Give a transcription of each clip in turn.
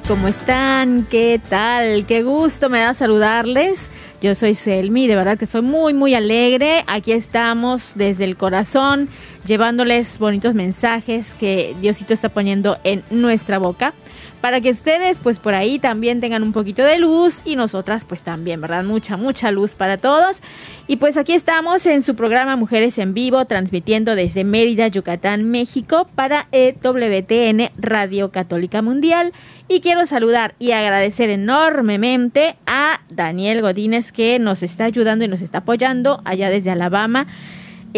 ¿cómo están? ¿Qué tal? Qué gusto me da saludarles. Yo soy Selmi, de verdad que estoy muy, muy alegre. Aquí estamos desde el corazón, llevándoles bonitos mensajes que Diosito está poniendo en nuestra boca, para que ustedes pues por ahí también tengan un poquito de luz y nosotras pues también, ¿verdad? Mucha, mucha luz para todos. Y pues aquí estamos en su programa Mujeres en Vivo, transmitiendo desde Mérida, Yucatán, México, para EWTN Radio Católica Mundial. Y quiero saludar y agradecer enormemente a Daniel Godínez que nos está ayudando y nos está apoyando allá desde Alabama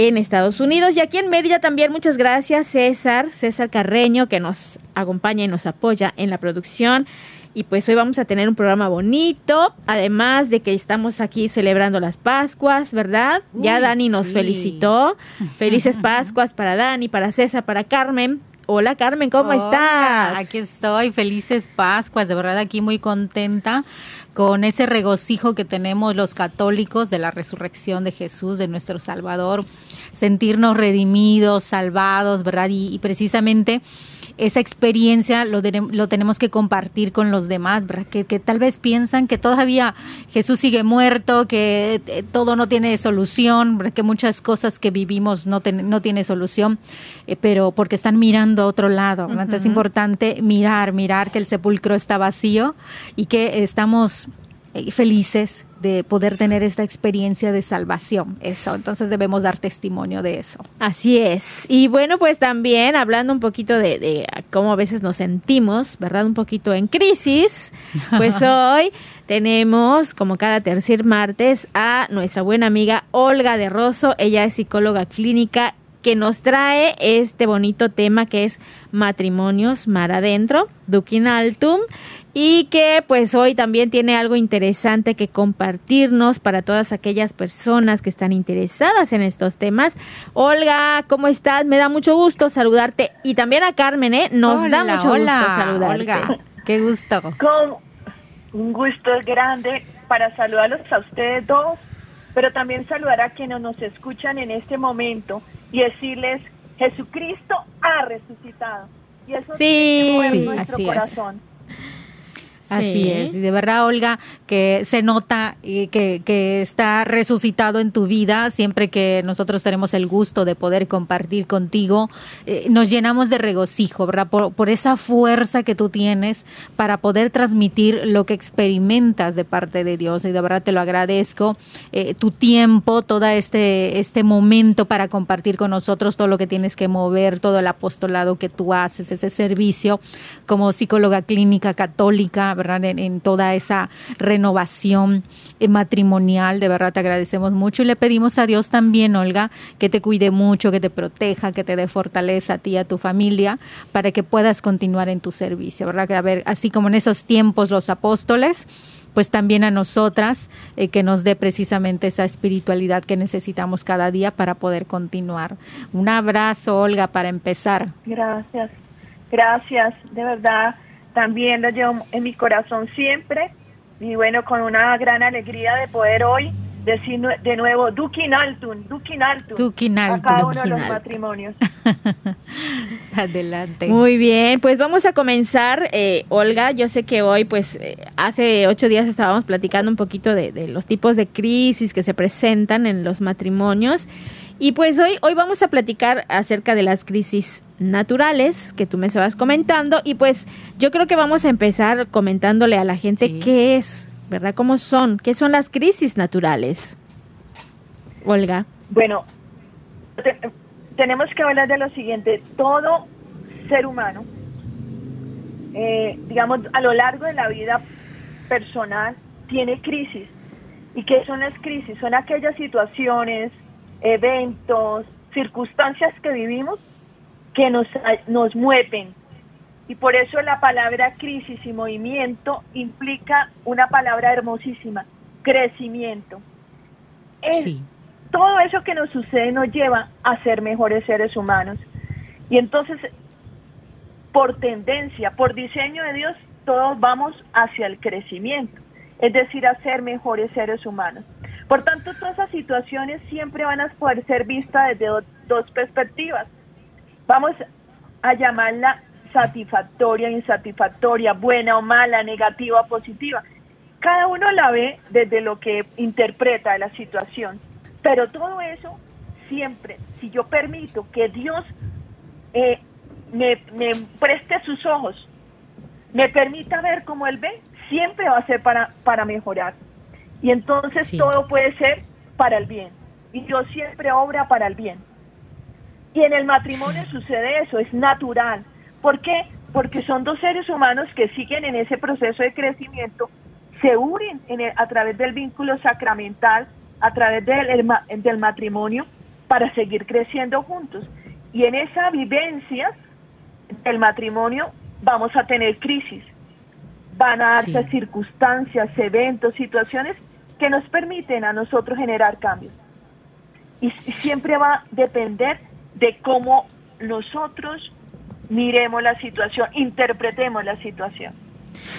en Estados Unidos. Y aquí en Mérida también muchas gracias César, César Carreño, que nos acompaña y nos apoya en la producción. Y pues hoy vamos a tener un programa bonito, además de que estamos aquí celebrando las Pascuas, ¿verdad? ya Dani nos sí. felicitó. Felices Pascuas para Dani, para César, para Carmen. Hola Carmen, ¿cómo Hola, estás? Aquí estoy, felices Pascuas, de verdad aquí muy contenta con ese regocijo que tenemos los católicos de la resurrección de Jesús, de nuestro Salvador, sentirnos redimidos, salvados, ¿verdad? Y, y precisamente esa experiencia lo, lo tenemos que compartir con los demás, ¿verdad? Que, que tal vez piensan que todavía Jesús sigue muerto, que eh, todo no tiene solución, ¿verdad? que muchas cosas que vivimos no, ten- no tiene solución, eh, pero porque están mirando a otro lado. Entonces es importante mirar, mirar que el sepulcro está vacío y que estamos eh, felices de poder tener esta experiencia de salvación. Eso, entonces debemos dar testimonio de eso. Así es. Y bueno, pues también hablando un poquito de, de cómo a veces nos sentimos, ¿verdad? Un poquito en crisis, pues hoy tenemos, como cada tercer martes, a nuestra buena amiga Olga de Rosso. Ella es psicóloga clínica que nos trae este bonito tema que es matrimonios mar adentro, Duquin Altum, y que pues hoy también tiene algo interesante que compartirnos para todas aquellas personas que están interesadas en estos temas. Olga, ¿cómo estás? Me da mucho gusto saludarte y también a Carmen, ¿eh? Nos da mucho hola, gusto saludarte. Olga, qué gusto. Con un gusto grande para saludarlos a ustedes dos, pero también saludar a quienes nos escuchan en este momento y decirles, Jesucristo ha resucitado. Y eso Sí, sí, nuestro así es. Así Sí. es, y de verdad, Olga, que se nota y que, que está resucitado en tu vida. Siempre que nosotros tenemos el gusto de poder compartir contigo, eh, nos llenamos de regocijo, ¿verdad? Por, por esa fuerza que tú tienes para poder transmitir lo que experimentas de parte de Dios. Y de verdad te lo agradezco. eh, tu tiempo, todo este, este momento para compartir con nosotros todo lo que tienes que mover, todo el apostolado que tú haces, ese servicio como psicóloga clínica católica, ¿verdad? En, toda esa renovación eh, matrimonial, de verdad te agradecemos mucho y le pedimos a Dios también, Olga, que te cuide mucho, que te proteja, que te dé fortaleza a ti y a tu familia para que puedas continuar en tu servicio, ¿verdad? Que a ver, así como en esos tiempos los apóstoles, pues también a nosotras eh, que nos dé precisamente esa espiritualidad que necesitamos cada día para poder continuar. Un abrazo, Olga, para empezar. Gracias, gracias, de verdad. También lo llevo en mi corazón siempre. Y bueno, con una gran alegría de poder hoy decir de nuevo, Dukin Altun, Dukin Altun. Dukin A Altun. cada uno de los matrimonios. Adelante. Muy bien, pues vamos a comenzar, eh, Olga. Yo sé que hoy, pues, eh, hace ocho días estábamos platicando un poquito de, de los tipos de crisis que se presentan en los matrimonios Y pues hoy, hoy vamos a platicar acerca de las crisis naturales que tú me estabas comentando y pues yo creo que vamos a empezar comentándole a la gente qué es, ¿verdad? ¿Cómo son? ¿Qué son las crisis naturales? Olga. Bueno, tenemos que hablar de lo siguiente. Todo ser humano, eh, digamos, a lo largo de la vida personal, tiene crisis. ¿Y qué son las crisis? Son aquellas situaciones, eventos, circunstancias que vivimos que nos, nos mueven. Y por eso la palabra crisis y movimiento implica una palabra hermosísima, crecimiento. Todo eso que nos sucede nos lleva a ser mejores seres humanos. Y entonces, por tendencia, por diseño de Dios, todos vamos hacia el crecimiento, es decir, a ser mejores seres humanos. Por tanto, todas esas situaciones siempre van a poder ser vistas desde dos perspectivas. Vamos a llamarla satisfactoria, insatisfactoria, buena o mala, negativa o positiva. Cada uno la ve desde lo que interpreta de la situación. Pero todo eso siempre, si yo permito que Dios eh, me, preste sus ojos, me permita ver como Él ve, siempre va a ser para, para mejorar. Y entonces todo puede ser para el bien. Y Dios siempre obra para el bien. Y en el matrimonio sucede eso, es natural. ¿Por qué? Porque son dos seres humanos que siguen en ese proceso de crecimiento, se unen a través del vínculo sacramental, a través del, del matrimonio, para seguir creciendo juntos. Y en esa vivencia del matrimonio vamos a tener crisis. Van a darse circunstancias, eventos, situaciones que nos permiten a nosotros generar cambios. Y siempre va a depender de cómo nosotros miremos la situación, interpretemos la situación.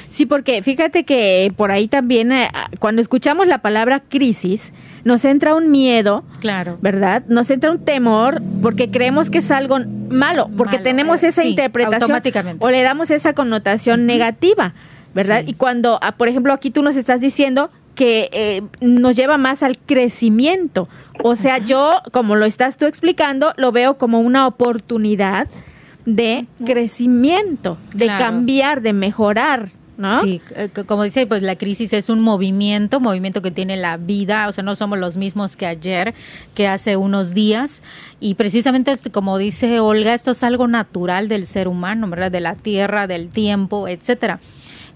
Sí, porque fíjate que por ahí también, eh, cuando escuchamos la palabra crisis, nos entra un miedo, claro, ¿verdad? Nos entra un temor porque creemos que es algo malo, porque tenemos eh, esa interpretación o le damos esa connotación negativa, ¿verdad? Y cuando, ah, por ejemplo, aquí tú nos estás diciendo que eh, nos lleva más al crecimiento. O sea, yo, como lo estás tú explicando, lo veo como una oportunidad de crecimiento, de cambiar, de mejorar, ¿No? Sí, eh, como dice, pues la crisis es un movimiento, movimiento que tiene la vida, o sea, no somos los mismos que ayer, que hace unos días, y precisamente como dice Olga, esto es algo natural del ser humano, ¿verdad? De la tierra, del tiempo, etcétera.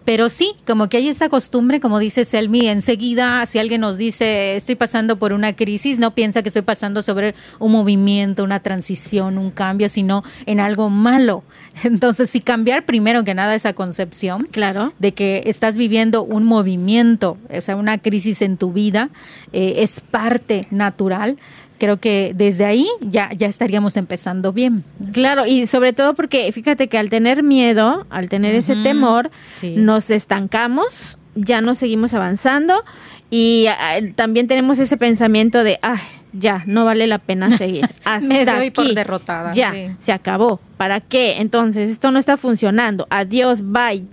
Pero sí, como que hay esa costumbre, como dice Selmi, enseguida si alguien nos dice estoy pasando por una crisis, no piensa que estoy pasando sobre un movimiento, una transición, un cambio, sino en algo malo. Entonces, si cambiar primero que nada esa concepción, claro, de que estás viviendo un movimiento, o sea, una crisis en tu vida, eh, es parte natural creo que desde ahí ya, ya estaríamos empezando bien. Claro, y sobre todo porque fíjate que al tener miedo, al tener ese temor, nos estancamos, ya no seguimos avanzando y ah, también tenemos ese pensamiento de, ay, ya, no vale la pena seguir. Hasta Me doy por derrotada. Ya, se acabó. ¿Para qué? Entonces, esto no está funcionando. Adiós, bye.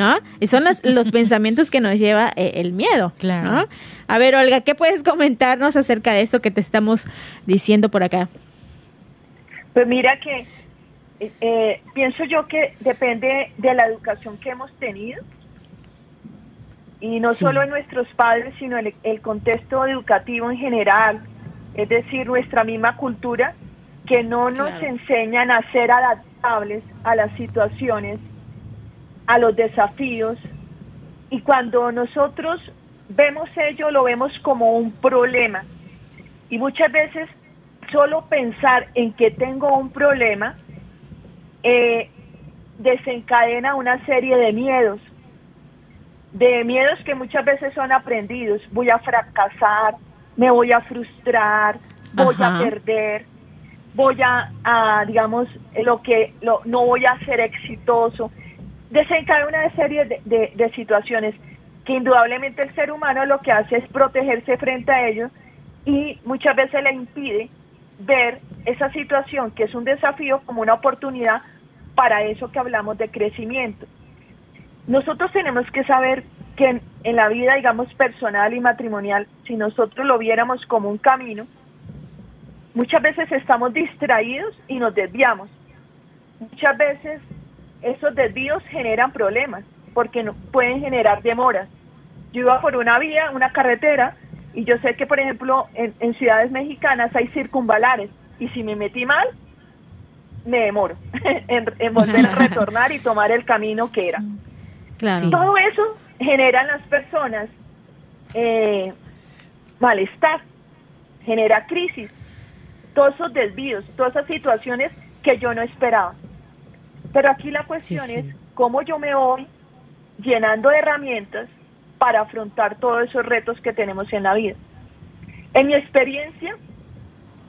¿No? Y son los pensamientos que nos lleva eh, el miedo. Claro. A ver, Olga, ¿qué puedes comentarnos acerca de eso que te estamos diciendo por acá? Pues mira que eh, pienso yo que depende de la educación que hemos tenido y no solo en nuestros padres, sino en el, contexto educativo en general, es decir, nuestra misma cultura, que no nos enseñan a ser adaptables a las situaciones, a los desafíos, y cuando nosotros vemos ello, lo vemos como un problema. Y muchas veces solo pensar en que tengo un problema eh, desencadena una serie de miedos, de miedos que muchas veces son aprendidos. Voy a fracasar, me voy a frustrar, voy a perder, voy a, digamos, lo que lo, no voy a ser exitoso. Desencadena una serie de, de situaciones que indudablemente el ser humano lo que hace es protegerse frente a ellos y muchas veces le impide ver esa situación que es un desafío como una oportunidad para eso que hablamos de crecimiento. Nosotros tenemos que saber que en, la vida, digamos, personal y matrimonial, si nosotros lo viéramos como un camino, Muchas veces estamos distraídos y nos desviamos. Muchas veces esos desvíos generan problemas porque no, pueden generar demoras. Yo iba por una vía, una carretera, y yo sé que, por ejemplo, en, en ciudades mexicanas hay circunvalares, y si me metí mal, me demoro en, volver a retornar y tomar el camino que era. Claro. Todo eso genera en las personas eh, malestar, genera crisis, todos esos desvíos, todas esas situaciones que yo no esperaba. Pero aquí la cuestión es cómo yo me voy llenando de herramientas para afrontar todos esos retos que tenemos en la vida. En mi experiencia,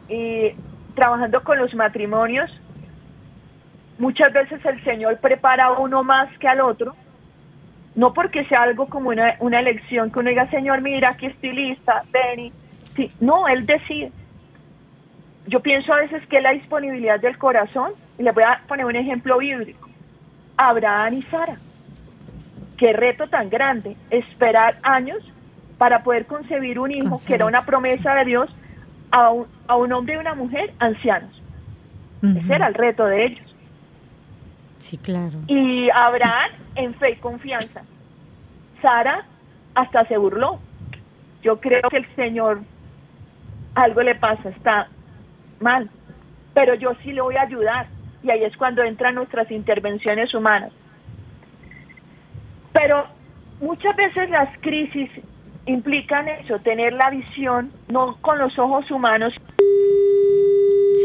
eh, trabajando con los matrimonios, muchas veces el Señor prepara a uno más que al otro, no porque sea algo como una, una elección que uno diga, Señor, mira, aquí estoy lista, ven sí, no, Él decide. Yo pienso a veces que la disponibilidad del corazón, y le voy a poner un ejemplo bíblico, Abraham y Sara. Qué reto tan grande, esperar años para poder concebir un hijo, que era una promesa de Dios, a un, a un hombre y una mujer ancianos. Ese era el reto de ellos. Sí, claro. Y Abraham en fe y confianza. Sara hasta se burló. Yo creo que el Señor algo le pasa, está mal, pero yo sí le voy a ayudar. Y ahí es cuando entran nuestras intervenciones humanas. Pero muchas veces las crisis implican eso, tener la visión no con los ojos humanos.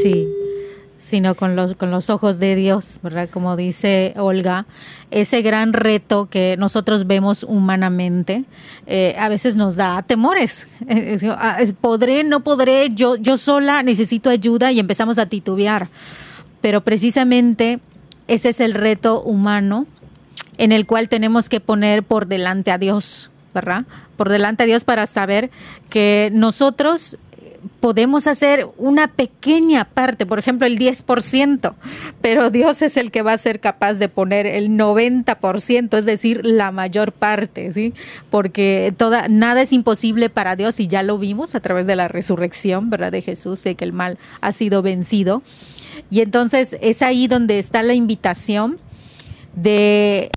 Sí, sino con los, con los ojos de Dios, ¿verdad? Como dice Olga, ese gran reto que nosotros vemos humanamente eh, a veces nos da temores. Ah, ¿Podré, no podré? Yo, yo sola necesito ayuda y empezamos a titubear. Pero precisamente ese es el reto humano en el cual tenemos que poner por delante a Dios, ¿verdad? Por delante a Dios para saber que nosotros podemos hacer una pequeña parte, por ejemplo, el 10%, pero Dios es el que va a ser capaz de poner el 90%, es decir, la mayor parte, ¿sí? Porque toda, nada es imposible para Dios y ya lo vimos a través de la resurrección, ¿verdad? De Jesús, de que el mal ha sido vencido. Y entonces es ahí donde está la invitación de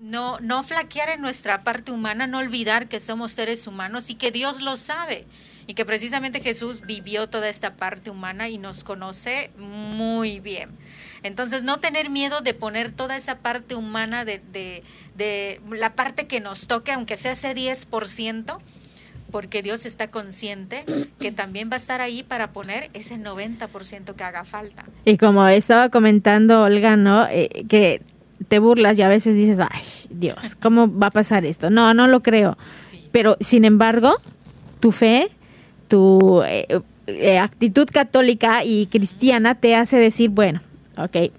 no, no flaquear en nuestra parte humana, no olvidar que somos seres humanos y que Dios lo sabe y que precisamente Jesús vivió toda esta parte humana y nos conoce muy bien. Entonces, no tener miedo de poner toda esa parte humana, de, de, la parte que nos toque, aunque sea ese 10%, porque Dios está consciente que también va a estar ahí para poner ese 90% que haga falta. Y como estaba comentando Olga, ¿no? Eh, que te burlas y a veces dices, ay, Dios, ¿cómo va a pasar esto? No, no lo creo. Pero, sin embargo, tu fe tu eh, eh, actitud católica y cristiana te hace decir, bueno, ok,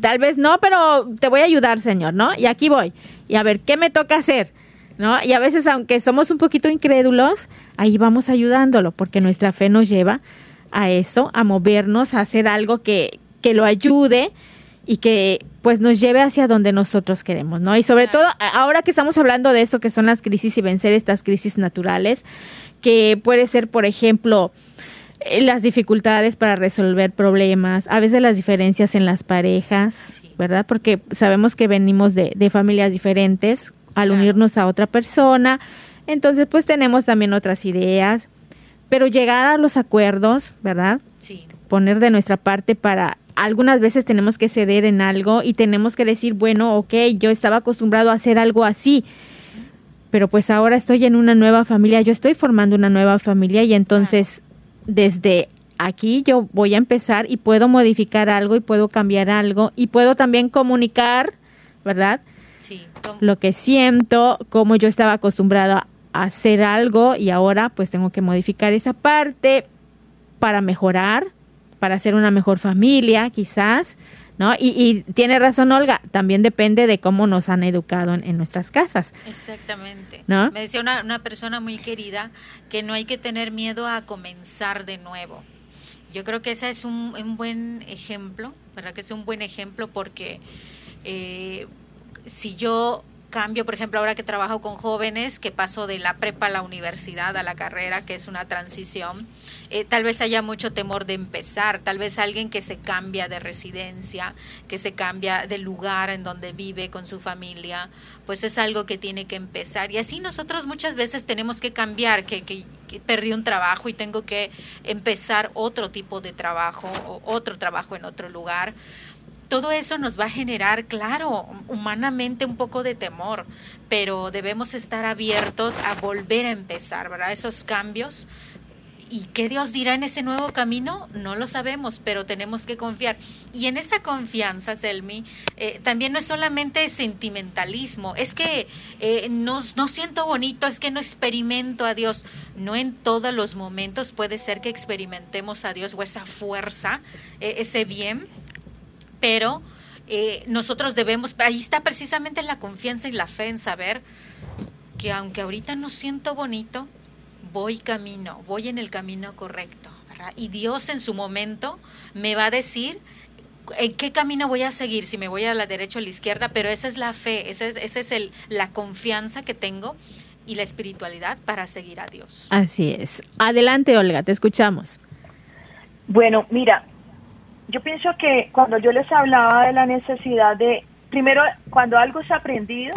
tal vez no, pero te voy a ayudar, Señor, ¿no? Y aquí voy. Y a ver, ¿qué me toca hacer? ¿No? Y a veces, aunque somos un poquito incrédulos, ahí vamos ayudándolo, porque nuestra fe nos lleva a eso, a movernos, a hacer algo que, que lo ayude y que pues nos lleve hacia donde nosotros queremos, ¿no? Y sobre todo, ahora que estamos hablando de eso, que son las crisis y vencer estas crisis naturales, que puede ser, por ejemplo, eh, las dificultades para resolver problemas, a veces las diferencias en las parejas, ¿verdad? Porque sabemos que venimos de, familias diferentes al unirnos a otra persona, entonces pues tenemos también otras ideas, pero llegar a los acuerdos, ¿verdad? Sí. Poner de nuestra parte para algunas veces tenemos que ceder en algo y tenemos que decir, bueno, ok, yo estaba acostumbrado a hacer algo así, pero pues ahora estoy en una nueva familia, yo estoy formando una nueva familia y entonces desde aquí yo voy a empezar y puedo modificar algo y puedo cambiar algo y puedo también comunicar, ¿verdad? Sí. Lo que siento, cómo yo estaba acostumbrada a hacer algo y ahora pues tengo que modificar esa parte para mejorar, para hacer una mejor familia quizás, ¿no? Y, tiene razón Olga, también depende de cómo nos han educado en, nuestras casas. Exactamente. ¿No? Me decía una, una, persona muy querida que no hay que tener miedo a comenzar de nuevo. Yo creo que ese es un, un buen ejemplo, ¿verdad? Que es un buen ejemplo porque eh, si yo cambio, por ejemplo, ahora que trabajo con jóvenes, que paso de la prepa a la universidad, a la carrera, que es una transición, eh, tal vez haya mucho temor de empezar, tal vez alguien que se cambia de residencia, que se cambia de lugar en donde vive con su familia, pues es algo que tiene que empezar. Y así nosotros muchas veces tenemos que cambiar, que, que, perdí un trabajo y tengo que empezar otro tipo de trabajo o otro trabajo en otro lugar todo eso nos va a generar, claro, humanamente un poco de temor, pero debemos estar abiertos a volver a empezar, ¿verdad? Esos cambios ¿Y qué Dios dirá en ese nuevo camino? No lo sabemos, pero tenemos que confiar. Y en esa confianza, Selmi, eh, también no es solamente sentimentalismo, es que eh, no, siento bonito, es que no experimento a Dios. No en todos los momentos puede ser que experimentemos a Dios o esa fuerza, eh, ese bien, pero nosotros debemos, ahí está precisamente la confianza y la fe en saber que aunque ahorita no siento bonito, voy camino, voy en el camino correcto. Y Dios en su momento me va a decir en qué camino voy a seguir, si me voy a la derecha o a la izquierda, pero esa es la fe, esa es, esa es el, la confianza que tengo y la espiritualidad para seguir a Dios. Así es. Adelante, Olga, te escuchamos. Bueno, mira, yo pienso que cuando yo les hablaba de la necesidad de, primero, cuando algo es aprendido,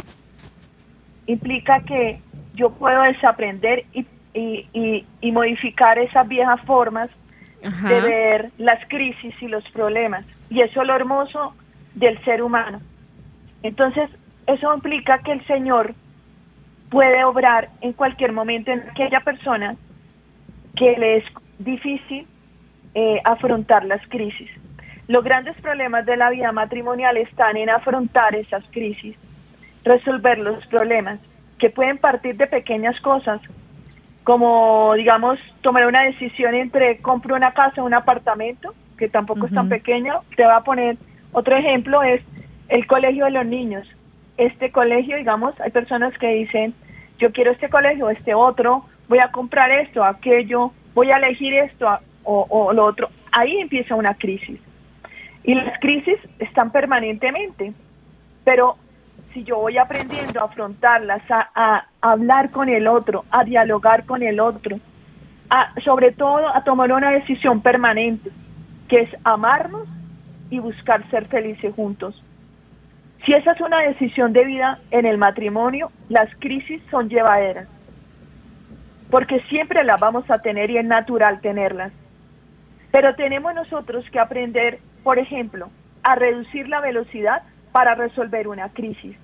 implica que yo puedo desaprender y y, y, modificar esas viejas formas de ver las crisis y los problemas. Y eso es lo hermoso del ser humano. Entonces, eso implica que el Señor puede obrar en cualquier momento en aquella persona que le es difícil eh, afrontar las crisis. Los grandes problemas de la vida matrimonial están en afrontar esas crisis, resolver los problemas, que pueden partir de pequeñas cosas, como digamos tomar una decisión entre compro una casa o un apartamento, que tampoco es tan pequeño. Te voy a poner otro ejemplo, es el colegio de los niños. Este colegio, digamos, hay personas que dicen, yo quiero este colegio, este otro, voy a comprar esto, aquello, voy a elegir esto o, o lo otro. Ahí empieza una crisis. Y las crisis están permanentemente, pero si yo voy aprendiendo a afrontarlas, a, hablar con el otro, a dialogar con el otro, a, sobre todo a tomar una decisión permanente, que es amarnos y buscar ser felices juntos. Si esa es una decisión de vida en el matrimonio, las crisis son llevaderas, porque siempre las vamos a tener y es natural tenerlas. Pero tenemos nosotros que aprender, por ejemplo, a reducir la velocidad para resolver una crisis.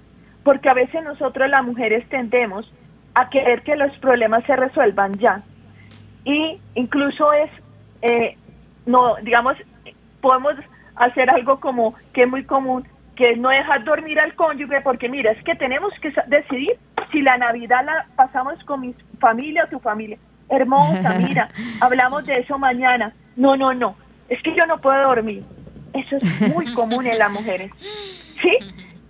Porque a veces nosotros las mujeres tendemos a querer que los problemas se resuelvan ya. Y incluso es, eh, no, digamos, podemos hacer algo como que es muy común, que es no dejar dormir al cónyuge, porque mira, es que tenemos que decidir si la Navidad la pasamos con mi familia o tu familia. Hermosa, mira, hablamos de eso mañana. No, no, no, es que yo no puedo dormir. Eso es muy común en las mujeres. ¿Sí?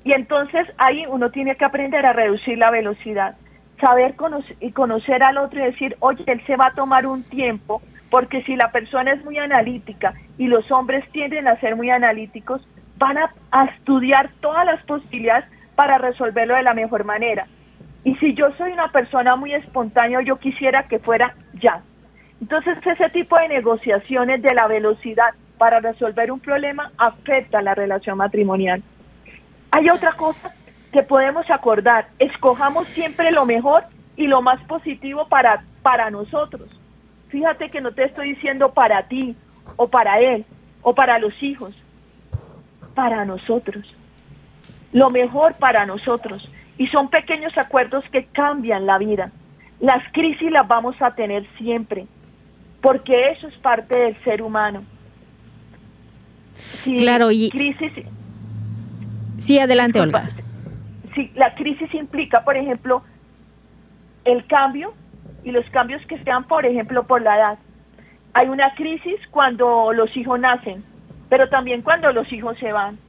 Y entonces ahí uno tiene que aprender a reducir la velocidad, saber conocer, y conocer al otro y decir, oye, él se va a tomar un tiempo, porque si la persona es muy analítica y los hombres tienden a ser muy analíticos, van a, a estudiar todas las posibilidades para resolverlo de la mejor manera. Y si yo soy una persona muy espontánea, yo quisiera que fuera ya. Entonces ese tipo de negociaciones de la velocidad para resolver un problema afecta la relación matrimonial. Hay otra cosa que podemos acordar, escojamos siempre lo mejor y lo más positivo para, para nosotros. Fíjate que no te estoy diciendo para ti o para él o para los hijos, para nosotros. Lo mejor para nosotros. Y son pequeños acuerdos que cambian la vida. Las crisis las vamos a tener siempre, porque eso es parte del ser humano. Claro, y crisis Sí, adelante, Olga. Sí, la crisis implica, por ejemplo, el cambio y los cambios que se dan, por ejemplo, por la edad. Hay una crisis cuando los hijos nacen, pero también cuando los hijos se van.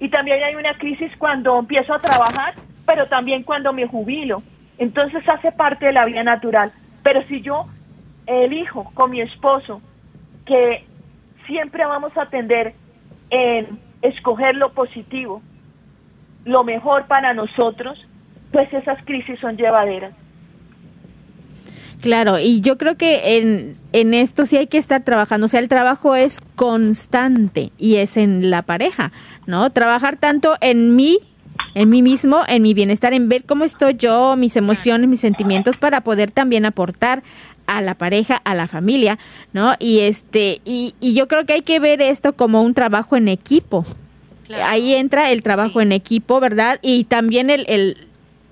Y también hay una crisis cuando empiezo a trabajar, pero también cuando me jubilo. Entonces hace parte de la vida natural. Pero si yo elijo con mi esposo que siempre vamos a tender en escoger lo positivo, lo mejor para nosotros, pues esas crisis son llevaderas. Claro, y yo creo que en, en esto sí hay que estar trabajando, o sea, el trabajo es constante y es en la pareja, ¿no? Trabajar tanto en mí, en mí mismo, en mi bienestar, en ver cómo estoy yo, mis emociones, mis sentimientos, para poder también aportar a la pareja, a la familia, ¿no? Y este, y, y yo creo que hay que ver esto como un trabajo en equipo. Ahí entra el trabajo en equipo, ¿verdad? Y también el, el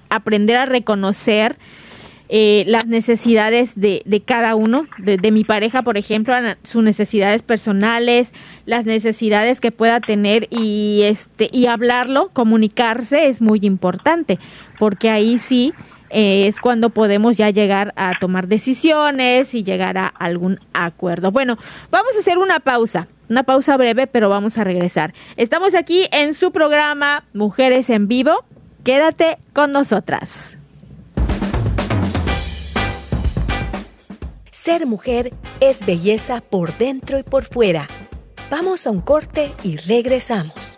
aprender a reconocer eh, las necesidades de, de cada uno, de, de, mi pareja, por ejemplo, sus necesidades personales, las necesidades que pueda tener y este y hablarlo, comunicarse es muy importante, porque ahí sí eh, es cuando podemos ya llegar a tomar decisiones y llegar a algún acuerdo. Bueno, vamos a hacer una pausa. Una pausa breve, pero vamos a regresar. Estamos aquí en su programa Mujeres en Vivo. Quédate con nosotras. Ser mujer es belleza por dentro y por fuera. Vamos a un corte y regresamos.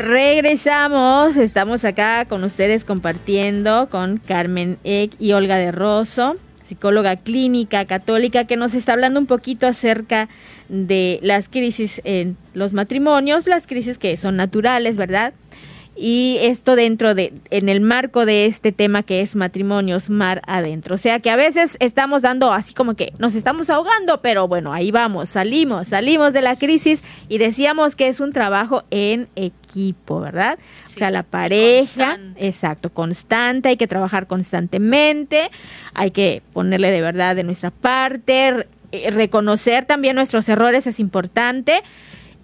Regresamos, estamos acá con ustedes compartiendo con Carmen Eck y Olga de Rosso, psicóloga clínica católica, que nos está hablando un poquito acerca de las crisis en los matrimonios, las crisis que son naturales, ¿verdad? Y esto dentro de, en el marco de este tema que es matrimonios mar adentro. O sea que a veces estamos dando así como que nos estamos ahogando, pero bueno, ahí vamos, salimos, salimos de la crisis y decíamos que es un trabajo en equipo, ¿verdad? Sí, o sea, la pareja, constante. exacto, constante, hay que trabajar constantemente, hay que ponerle de verdad de nuestra parte, reconocer también nuestros errores es importante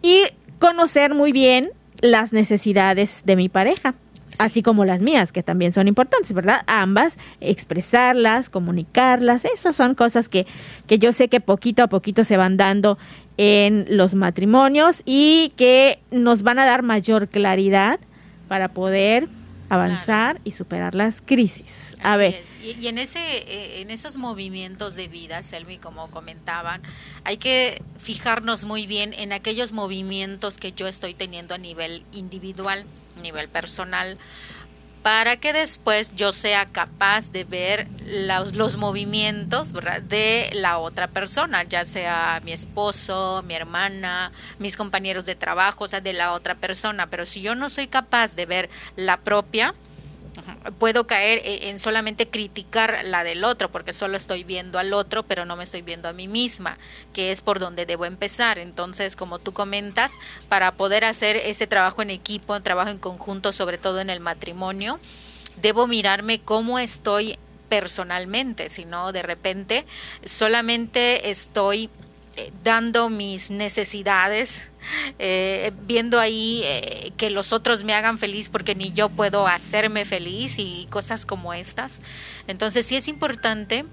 y conocer muy bien las necesidades de mi pareja, sí. así como las mías, que también son importantes, ¿verdad? Ambas, expresarlas, comunicarlas, esas son cosas que, que yo sé que poquito a poquito se van dando en los matrimonios y que nos van a dar mayor claridad para poder avanzar claro. y superar las crisis. A Así ver. Y, y, en ese eh, en esos movimientos de vida, Selmi, como comentaban, hay que fijarnos muy bien en aquellos movimientos que yo estoy teniendo a nivel individual, a nivel personal, para que después yo sea capaz de ver los, movimientos de la otra persona, ya sea mi esposo, mi hermana, mis compañeros de trabajo, o sea, de la otra persona. Pero si yo no soy capaz de ver la propia, puedo caer en solamente criticar la del otro, porque solo estoy viendo al otro, pero no me estoy viendo a mí misma, que es por donde debo empezar. Entonces, como tú comentas, para poder hacer ese trabajo en equipo, trabajo en conjunto, sobre todo en el matrimonio, debo mirarme cómo estoy personalmente, si no, de repente solamente estoy dando mis necesidades, eh, viendo ahí eh, que los otros me hagan feliz porque ni yo puedo hacerme feliz y cosas como estas. Entonces sí es importante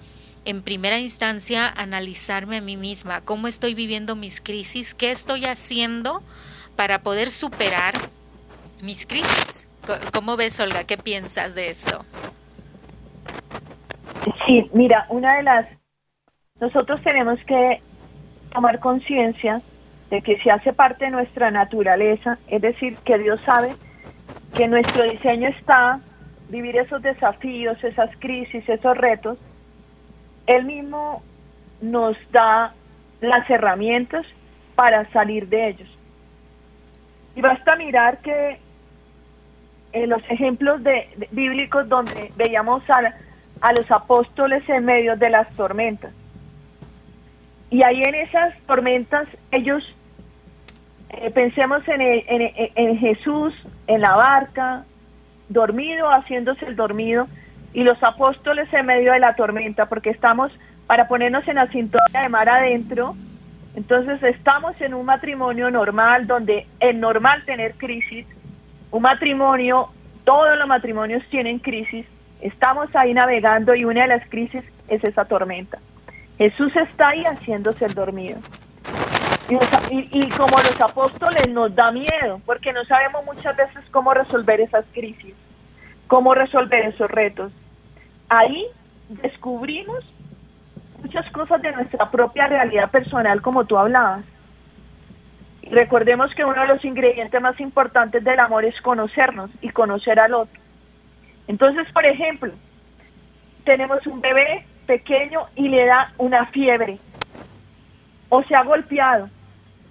en primera instancia analizarme a mí misma, cómo estoy viviendo mis crisis, qué estoy haciendo para poder superar mis crisis. ¿Cómo ves, Olga? ¿Qué piensas de esto? Sí, mira, una de las nosotros tenemos que tomar conciencia de que si hace parte de nuestra naturaleza, es decir, que Dios sabe que nuestro diseño está vivir esos desafíos, esas crisis, esos retos, Él mismo nos da las herramientas para salir de ellos. Y basta mirar que en los ejemplos de, bíblicos donde veíamos a, a los apóstoles en medio de las tormentas. Y ahí en esas tormentas ellos, eh, pensemos en, en, en Jesús, en la barca, dormido, haciéndose el dormido, y los apóstoles en medio de la tormenta, porque estamos para ponernos en la sintonía de mar adentro, entonces estamos en un matrimonio normal donde es normal tener crisis, un matrimonio, todos los matrimonios tienen crisis, estamos ahí navegando y una de las crisis es esa tormenta. Jesús está ahí haciéndose el dormido. Y, como los apóstoles nos da miedo, porque no sabemos muchas veces cómo resolver esas crisis, cómo resolver esos retos. Ahí descubrimos muchas cosas de nuestra propia realidad personal, como tú hablabas. recordemos que uno de los ingredientes más importantes del amor es conocernos y conocer al otro. Entonces, por ejemplo, tenemos un bebé pequeño y le da una fiebre o se ha golpeado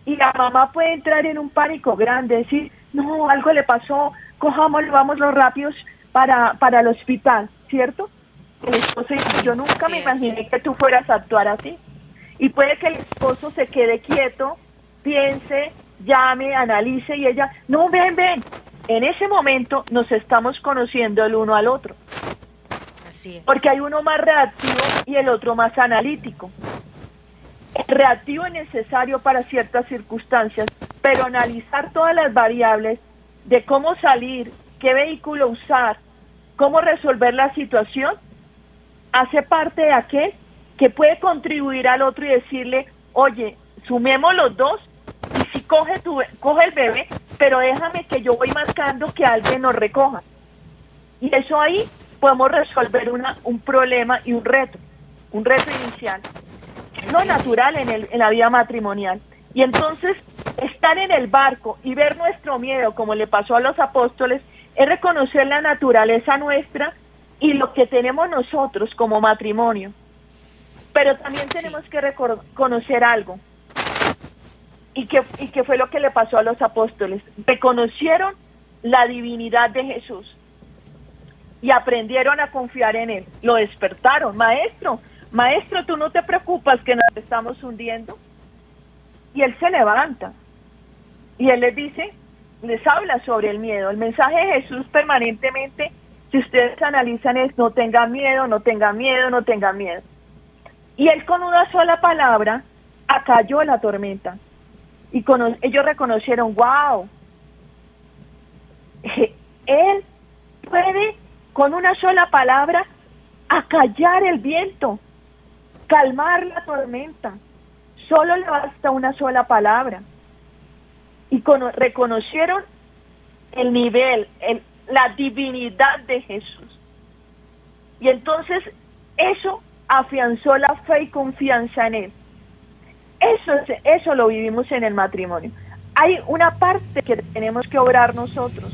y la mamá puede entrar en un pánico grande, decir, no, algo le pasó, cojámoslo, vámonos rápidos para, para el hospital, ¿cierto? El esposo dice, yo nunca me imaginé que tú fueras a actuar así. Y puede que el esposo se quede quieto, piense, llame, analice y ella, no, ven, ven. En ese momento nos estamos conociendo el uno al otro. Porque hay uno más reactivo y el otro más analítico. El reactivo es necesario para ciertas circunstancias, pero analizar todas las variables de cómo salir, qué vehículo usar, cómo resolver la situación, hace parte de aquel que puede contribuir al otro y decirle, oye, sumemos los dos y si coge, tu, coge el bebé, pero déjame que yo voy marcando que alguien nos recoja. Y eso ahí podemos resolver una, un problema y un reto, un reto inicial. Es lo natural en, el, en la vida matrimonial. Y entonces estar en el barco y ver nuestro miedo, como le pasó a los apóstoles, es reconocer la naturaleza nuestra y lo que tenemos nosotros como matrimonio. Pero también tenemos que reconocer algo. Y que, y que fue lo que le pasó a los apóstoles. Reconocieron la divinidad de Jesús y aprendieron a confiar en Él. Lo despertaron. Maestro, maestro, tú no te preocupas que nos estamos hundiendo. Y Él se levanta. Y Él les dice, les habla sobre el miedo. El mensaje de Jesús permanentemente si ustedes analizan es no tengan miedo, no tengan miedo, no tengan miedo. Y él con una sola palabra acalló la tormenta. Y con, ellos reconocieron, wow, él puede con una sola palabra acallar el viento, calmar la tormenta. Solo le basta una sola palabra. Y reconocieron el nivel, el, la divinidad de Jesús. Y entonces eso afianzó la fe y confianza en Él. Eso, eso lo vivimos en el matrimonio. Hay una parte que tenemos que obrar nosotros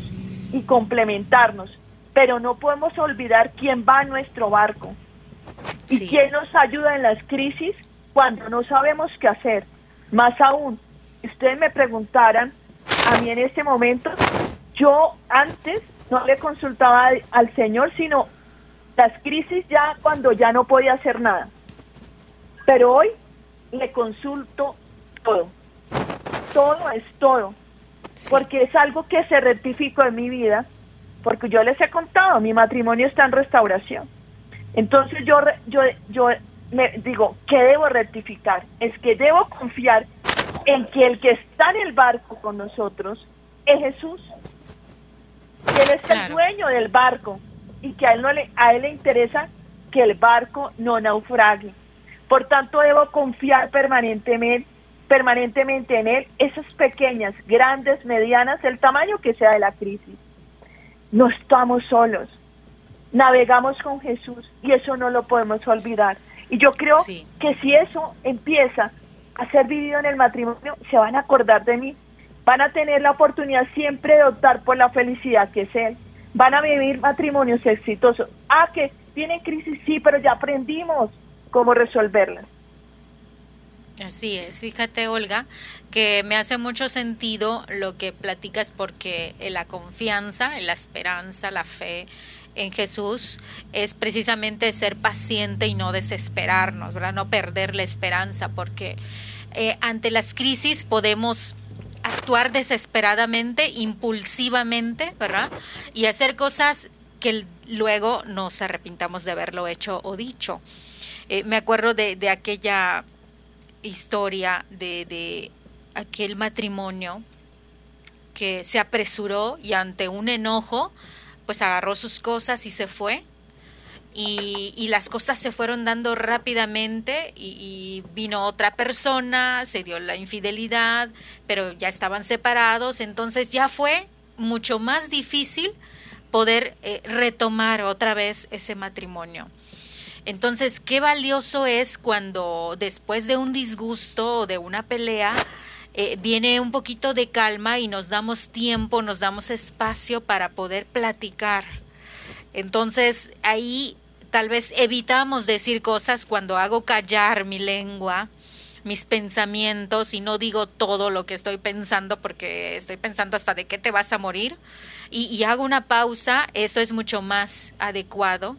y complementarnos, pero no podemos olvidar quién va a nuestro barco y quién nos ayuda en las crisis cuando no sabemos qué hacer. Más aún, si ustedes me preguntaran a mí en este momento, yo antes no le consultaba al Señor, sino las crisis ya cuando ya no podía hacer nada. Pero hoy le consulto todo. Todo es todo. Porque es algo que se rectificó en mi vida, porque yo les he contado, mi matrimonio está en restauración. Entonces yo, yo, yo me digo, ¿qué debo rectificar? Es que debo confiar en que el que está en el barco con nosotros es Jesús que él es el dueño del barco y que a él, no le, a él le interesa que el barco no naufrague. Por tanto, debo confiar permanentemente, permanentemente en él, esas pequeñas, grandes, medianas, el tamaño que sea de la crisis. No estamos solos, navegamos con Jesús y eso no lo podemos olvidar. Y yo creo que si eso empieza a ser vivido en el matrimonio, se van a acordar de mí, van a tener la oportunidad siempre de optar por la felicidad que es Él, van a vivir matrimonios exitosos. Ah, que tienen crisis, sí, pero ya aprendimos cómo resolverlas. Así es, fíjate Olga, que me hace mucho sentido lo que platicas porque la confianza, la esperanza, la fe en Jesús es precisamente ser paciente y no desesperarnos, ¿verdad? No perder la esperanza porque eh, ante las crisis podemos actuar desesperadamente, impulsivamente, ¿verdad? Y hacer cosas que luego nos arrepintamos de haberlo hecho o dicho. Eh, me acuerdo de, de aquella historia de, de aquel matrimonio que se apresuró y ante un enojo, pues agarró sus cosas y se fue. Y, y las cosas se fueron dando rápidamente y, vino otra persona, se dio la infidelidad, pero ya estaban separados, entonces ya fue mucho más difícil poder eh, retomar otra vez ese matrimonio. Entonces, qué valioso es cuando después de un disgusto o de una pelea, eh, viene un poquito de calma y nos damos tiempo, nos damos espacio para poder platicar. Entonces, ahí tal vez evitamos decir cosas cuando hago callar mi lengua, mis pensamientos y no digo todo lo que estoy pensando porque estoy pensando hasta de qué te vas a morir y, y hago una pausa, eso es mucho más adecuado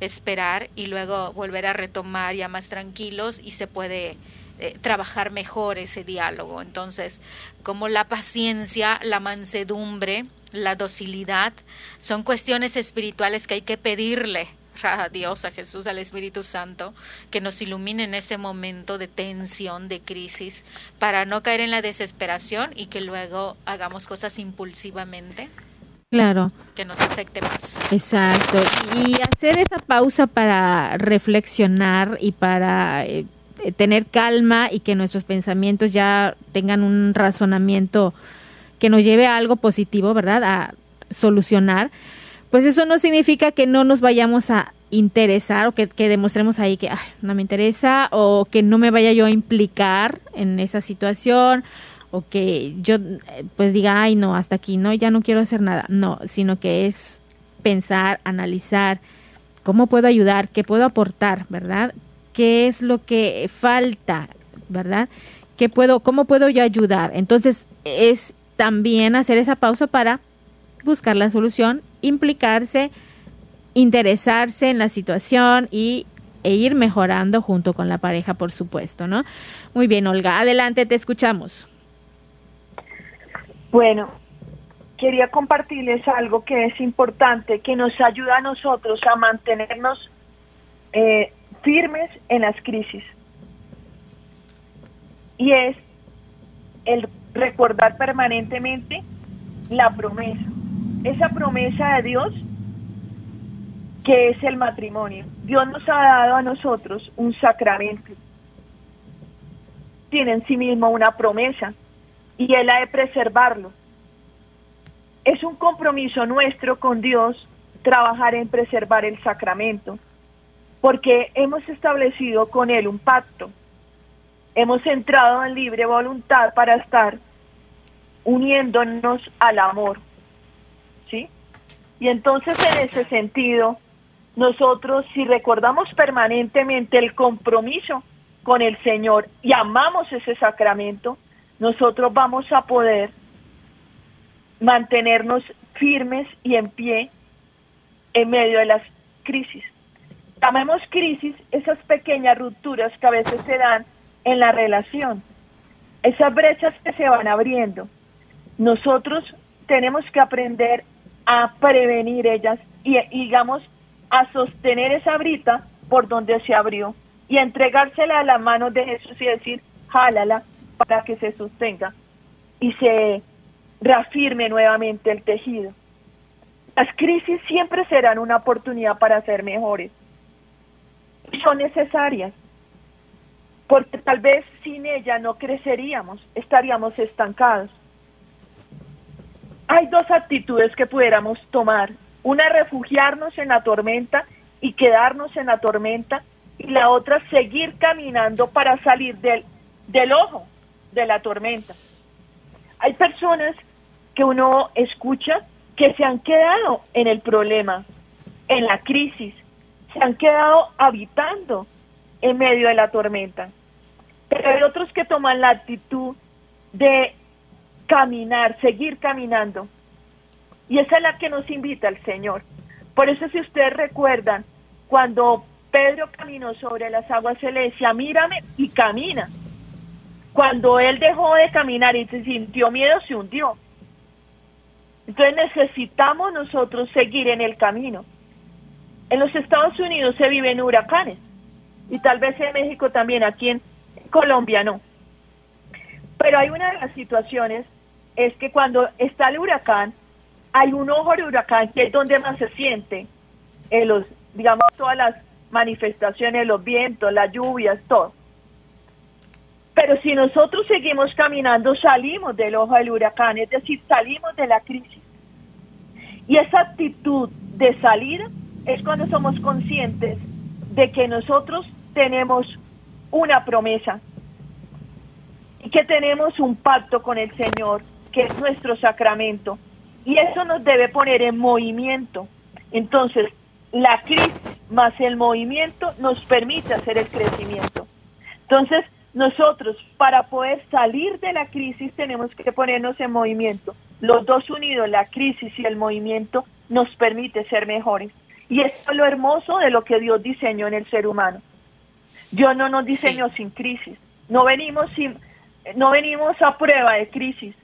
esperar y luego volver a retomar ya más tranquilos y se puede eh, trabajar mejor ese diálogo. Entonces, como la paciencia, la mansedumbre, la docilidad, son cuestiones espirituales que hay que pedirle a Dios, a Jesús, al Espíritu Santo, que nos ilumine en ese momento de tensión, de crisis, para no caer en la desesperación y que luego hagamos cosas impulsivamente. Claro. Que nos afecte más. Exacto. Y hacer esa pausa para reflexionar y para eh, tener calma y que nuestros pensamientos ya tengan un razonamiento que nos lleve a algo positivo, ¿verdad? A solucionar. Pues eso no significa que no nos vayamos a interesar o que, que demostremos ahí que no me interesa o que no me vaya yo a implicar en esa situación o que yo pues diga, ay no, hasta aquí, no, ya no quiero hacer nada, no, sino que es pensar, analizar cómo puedo ayudar, qué puedo aportar, ¿verdad? ¿Qué es lo que falta, ¿verdad? ¿Qué puedo, cómo puedo yo ayudar? Entonces es también hacer esa pausa para buscar la solución, implicarse, interesarse en la situación y e ir mejorando junto con la pareja, por supuesto, ¿no? Muy bien, Olga, adelante, te escuchamos. Bueno, quería compartirles algo que es importante, que nos ayuda a nosotros a mantenernos eh, firmes en las crisis. Y es el recordar permanentemente la promesa. Esa promesa de Dios que es el matrimonio. Dios nos ha dado a nosotros un sacramento. Tiene en sí mismo una promesa y Él ha de preservarlo. Es un compromiso nuestro con Dios trabajar en preservar el sacramento, porque hemos establecido con Él un pacto. Hemos entrado en libre voluntad para estar uniéndonos al amor. ¿Sí? Y entonces en ese sentido, nosotros si recordamos permanentemente el compromiso con el Señor y amamos ese sacramento, nosotros vamos a poder mantenernos firmes y en pie en medio de las crisis. Llamemos crisis esas pequeñas rupturas que a veces se dan en la relación, esas brechas que se van abriendo. Nosotros tenemos que aprender a prevenir ellas y, digamos, a sostener esa brita por donde se abrió y entregársela a las manos de Jesús y decir, jálala, para que se sostenga y se reafirme nuevamente el tejido. Las crisis siempre serán una oportunidad para ser mejores. Son necesarias, porque tal vez sin ella no creceríamos, estaríamos estancados. Hay dos actitudes que pudiéramos tomar. Una, refugiarnos en la tormenta y quedarnos en la tormenta y la otra seguir caminando para salir del, del ojo de la tormenta. Hay personas que uno escucha que se han quedado en el problema, en la crisis, se han quedado habitando en medio de la tormenta. Pero hay otros que toman la actitud de caminar, seguir caminando. Y esa es la que nos invita el Señor. Por eso si ustedes recuerdan, cuando Pedro caminó sobre las aguas, se le decía, mírame y camina. Cuando él dejó de caminar y se sintió miedo, se hundió. Entonces necesitamos nosotros seguir en el camino. En los Estados Unidos se viven huracanes y tal vez en México también, aquí en Colombia no. Pero hay una de las situaciones es que cuando está el huracán, hay un ojo de huracán que es donde más se siente en los, digamos, todas las manifestaciones, los vientos, las lluvias, todo. Pero si nosotros seguimos caminando, salimos del ojo del huracán, es decir, salimos de la crisis. Y esa actitud de salida es cuando somos conscientes de que nosotros tenemos una promesa y que tenemos un pacto con el Señor, que es nuestro sacramento. Y eso nos debe poner en movimiento. Entonces, la crisis más el movimiento nos permite hacer el crecimiento. Entonces, nosotros para poder salir de la crisis tenemos que ponernos en movimiento. Los dos unidos, la crisis y el movimiento, nos permite ser mejores. Y esto es lo hermoso de lo que Dios diseñó en el ser humano. Dios no nos diseñó sin crisis. No venimos sin, no venimos a prueba de crisis.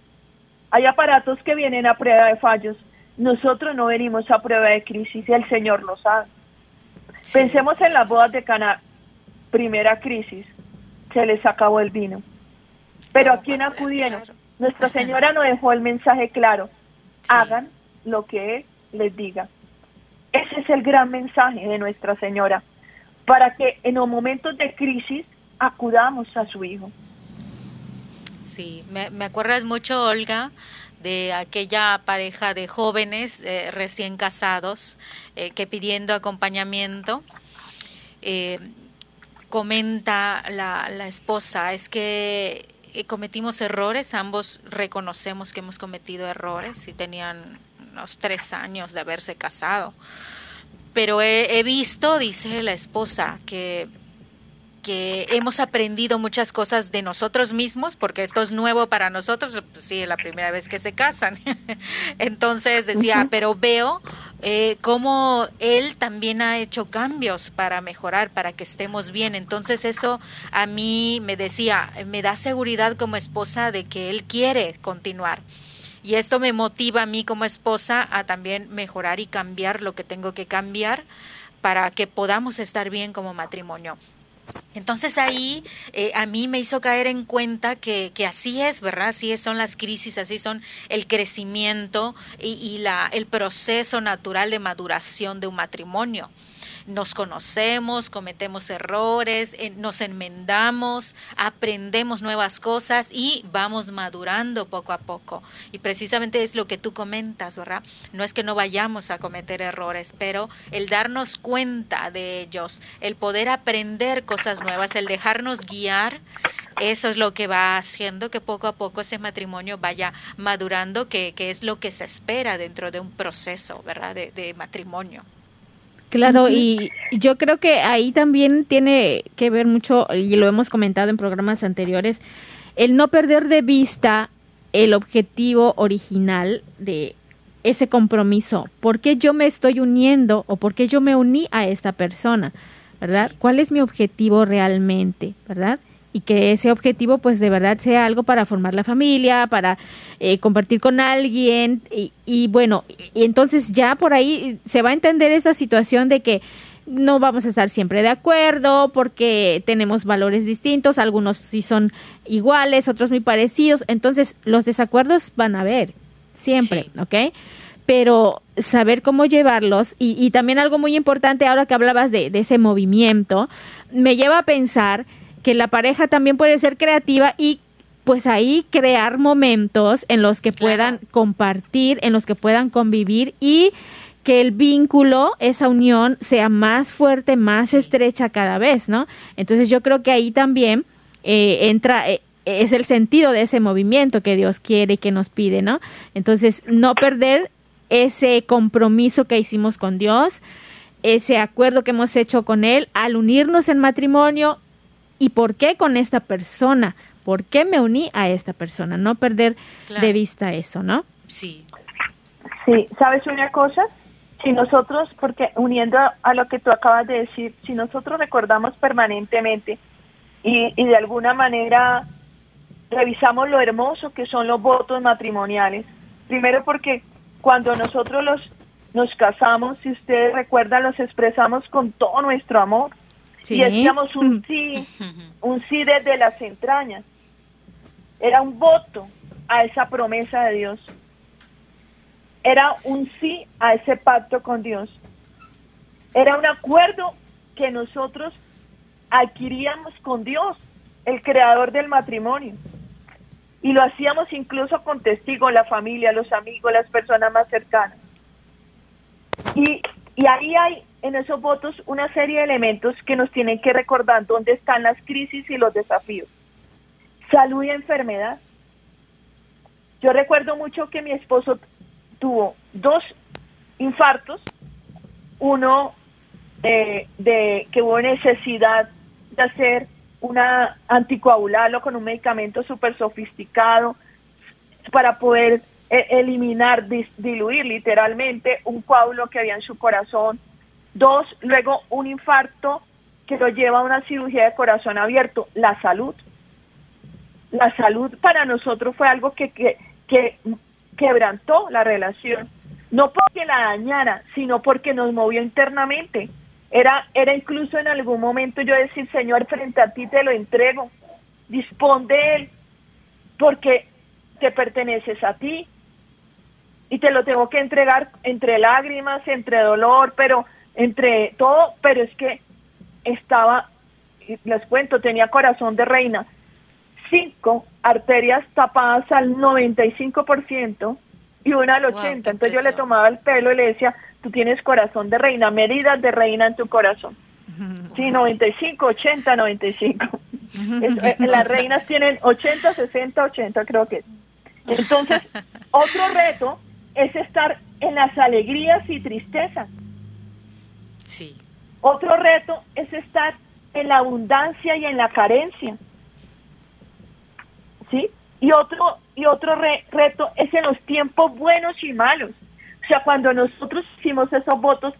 Hay aparatos que vienen a prueba de fallos. Nosotros no venimos a prueba de crisis y el Señor lo sabe. Pensemos en las bodas de Cana, primera crisis, se les acabó el vino. Pero ¿a quién acudieron? Nuestra Señora nos dejó el mensaje claro. Hagan lo que Él les diga. Ese es el gran mensaje de Nuestra Señora, para que en los momentos de crisis acudamos a su Hijo. Sí, me, me acuerdas mucho, Olga, de aquella pareja de jóvenes eh, recién casados eh, que pidiendo acompañamiento, eh, comenta la, la, esposa, es que cometimos errores, ambos reconocemos que hemos cometido errores y tenían unos tres años de haberse casado. Pero he, he visto, dice la esposa, que que hemos aprendido muchas cosas de nosotros mismos, porque esto es nuevo para nosotros, pues sí, es la primera vez que se casan. Entonces decía, pero veo eh, cómo él también ha hecho cambios para mejorar, para que estemos bien. Entonces eso a mí me decía, me da seguridad como esposa de que él quiere continuar. Y esto me motiva a mí como esposa a también mejorar y cambiar lo que tengo que cambiar para que podamos estar bien como matrimonio. Entonces ahí eh, a mí me hizo caer en cuenta que, así es, ¿verdad? Así son las crisis, así son el crecimiento y, y la, el proceso natural de maduración de un matrimonio nos conocemos, cometemos errores, nos enmendamos, aprendemos nuevas cosas y vamos madurando poco a poco. Y precisamente es lo que tú comentas, ¿verdad? No es que no vayamos a cometer errores, pero el darnos cuenta de ellos, el poder aprender cosas nuevas, el dejarnos guiar, eso es lo que va haciendo que poco a poco ese matrimonio vaya madurando, que, que es lo que se espera dentro de un proceso, ¿verdad? de, de matrimonio. Claro, y yo creo que ahí también tiene que ver mucho, y lo hemos comentado en programas anteriores, el no perder de vista el objetivo original de ese compromiso. ¿Por qué yo me estoy uniendo o por qué yo me uní a esta persona? ¿Verdad? ¿Cuál es mi objetivo realmente? ¿Verdad? Y que ese objetivo pues de verdad sea algo para formar la familia, para eh, compartir con alguien y, y bueno, y entonces ya por ahí se va a entender esa situación de que no vamos a estar siempre de acuerdo porque tenemos valores distintos, algunos sí son iguales, otros muy parecidos, entonces los desacuerdos van a haber siempre, sí. ¿ok? Pero saber cómo llevarlos y, y, también algo muy importante ahora que hablabas de, de ese movimiento, me lleva a pensar que la pareja también puede ser creativa y pues ahí crear momentos en los que claro. puedan compartir, en los que puedan convivir y que el vínculo, esa unión, sea más fuerte, más estrecha cada vez, ¿no? Entonces yo creo que ahí también eh, entra, eh, es el sentido de ese movimiento que Dios quiere y que nos pide, ¿no? Entonces, no perder ese compromiso que hicimos con Dios, ese acuerdo que hemos hecho con Él al unirnos en matrimonio y por qué con esta persona, por qué me uní a esta persona, no perder de vista eso, ¿no? Sí. Sí, ¿sabes una cosa? Si nosotros, porque uniendo a lo que tú acabas de decir, si nosotros recordamos permanentemente y, y de alguna manera revisamos lo hermoso que son los votos matrimoniales, primero porque cuando nosotros los nos casamos, si ustedes recuerdan, los expresamos con todo nuestro amor. Y decíamos un sí, un sí desde las entrañas. Era un voto a esa promesa de Dios. Era un sí a ese pacto con Dios. Era un acuerdo que nosotros adquiríamos con Dios, el creador del matrimonio. Y lo hacíamos incluso con testigos, la familia, los amigos, las personas más cercanas. Y, y ahí hay en esos votos una serie de elementos que nos tienen que recordar dónde están las crisis y los desafíos. Salud y enfermedad. Yo recuerdo mucho que mi esposo tuvo dos infartos, uno eh, de que hubo necesidad de hacer una anticoagularlo con un medicamento súper sofisticado para poder eh, eliminar, diluir literalmente un coágulo que había en su corazón. Dos, luego un infarto que lo lleva a una cirugía de corazón abierto. La salud. La salud para nosotros fue algo que, que, que quebrantó la relación. No porque la dañara, sino porque nos movió internamente. Era, era incluso en algún momento yo decir, Señor, frente a ti te lo entrego, dispón de él, porque te perteneces a ti, y te lo tengo que entregar entre lágrimas, entre dolor, pero entre todo, pero es que estaba, les cuento, tenía corazón de reina, cinco arterias tapadas al 95% y una al 80%. Entonces yo le tomaba el pelo y le decía, tú tienes corazón de reina, medidas de reina en tu corazón. Sí, 95, 80, 95. las reinas tienen 80, 60, 80, creo que. Entonces, otro reto es estar en las alegrías y tristezas. Sí. Otro reto es estar en la abundancia y en la carencia. ¿Sí? Y otro, y otro reto es en los tiempos buenos y malos. O sea, cuando nosotros hicimos esos votos,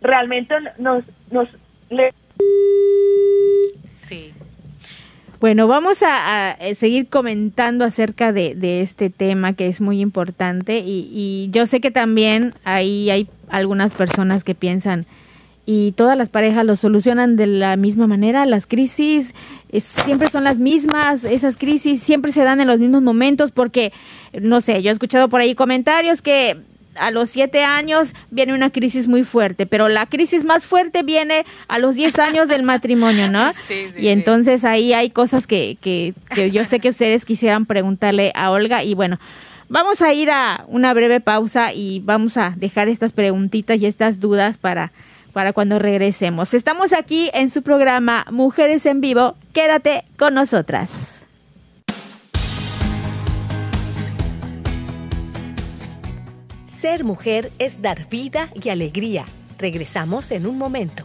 realmente nos, nos le... Sí. Bueno, vamos a, eh, seguir comentando acerca de, este tema que es muy importante y, yo sé que también ahí hay algunas personas que piensan y todas las parejas lo solucionan de la misma manera, las crisis siempre son las mismas, esas crisis siempre se dan en los mismos momentos porque, no sé, yo he escuchado por ahí comentarios que a los siete años viene una crisis muy fuerte, pero la crisis más fuerte viene a los diez años del matrimonio, ¿no? Sí, y entonces ahí hay cosas que, que, que yo sé que ustedes quisieran preguntarle a Olga y bueno. Vamos a ir a una breve pausa y vamos a dejar estas preguntitas y estas dudas para, para cuando regresemos. Estamos aquí en su programa Mujeres en Vivo. Quédate con nosotras. Ser mujer es dar vida y alegría. Regresamos en un momento.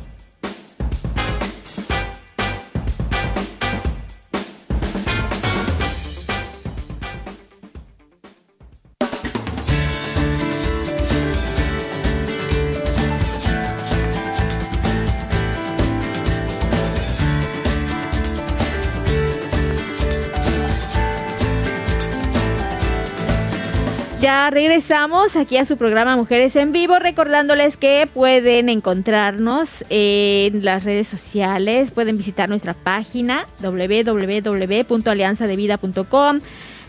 Ya regresamos aquí a su programa Mujeres en Vivo, recordándoles que pueden encontrarnos en las redes sociales, pueden visitar nuestra página www.alianzadevida.com.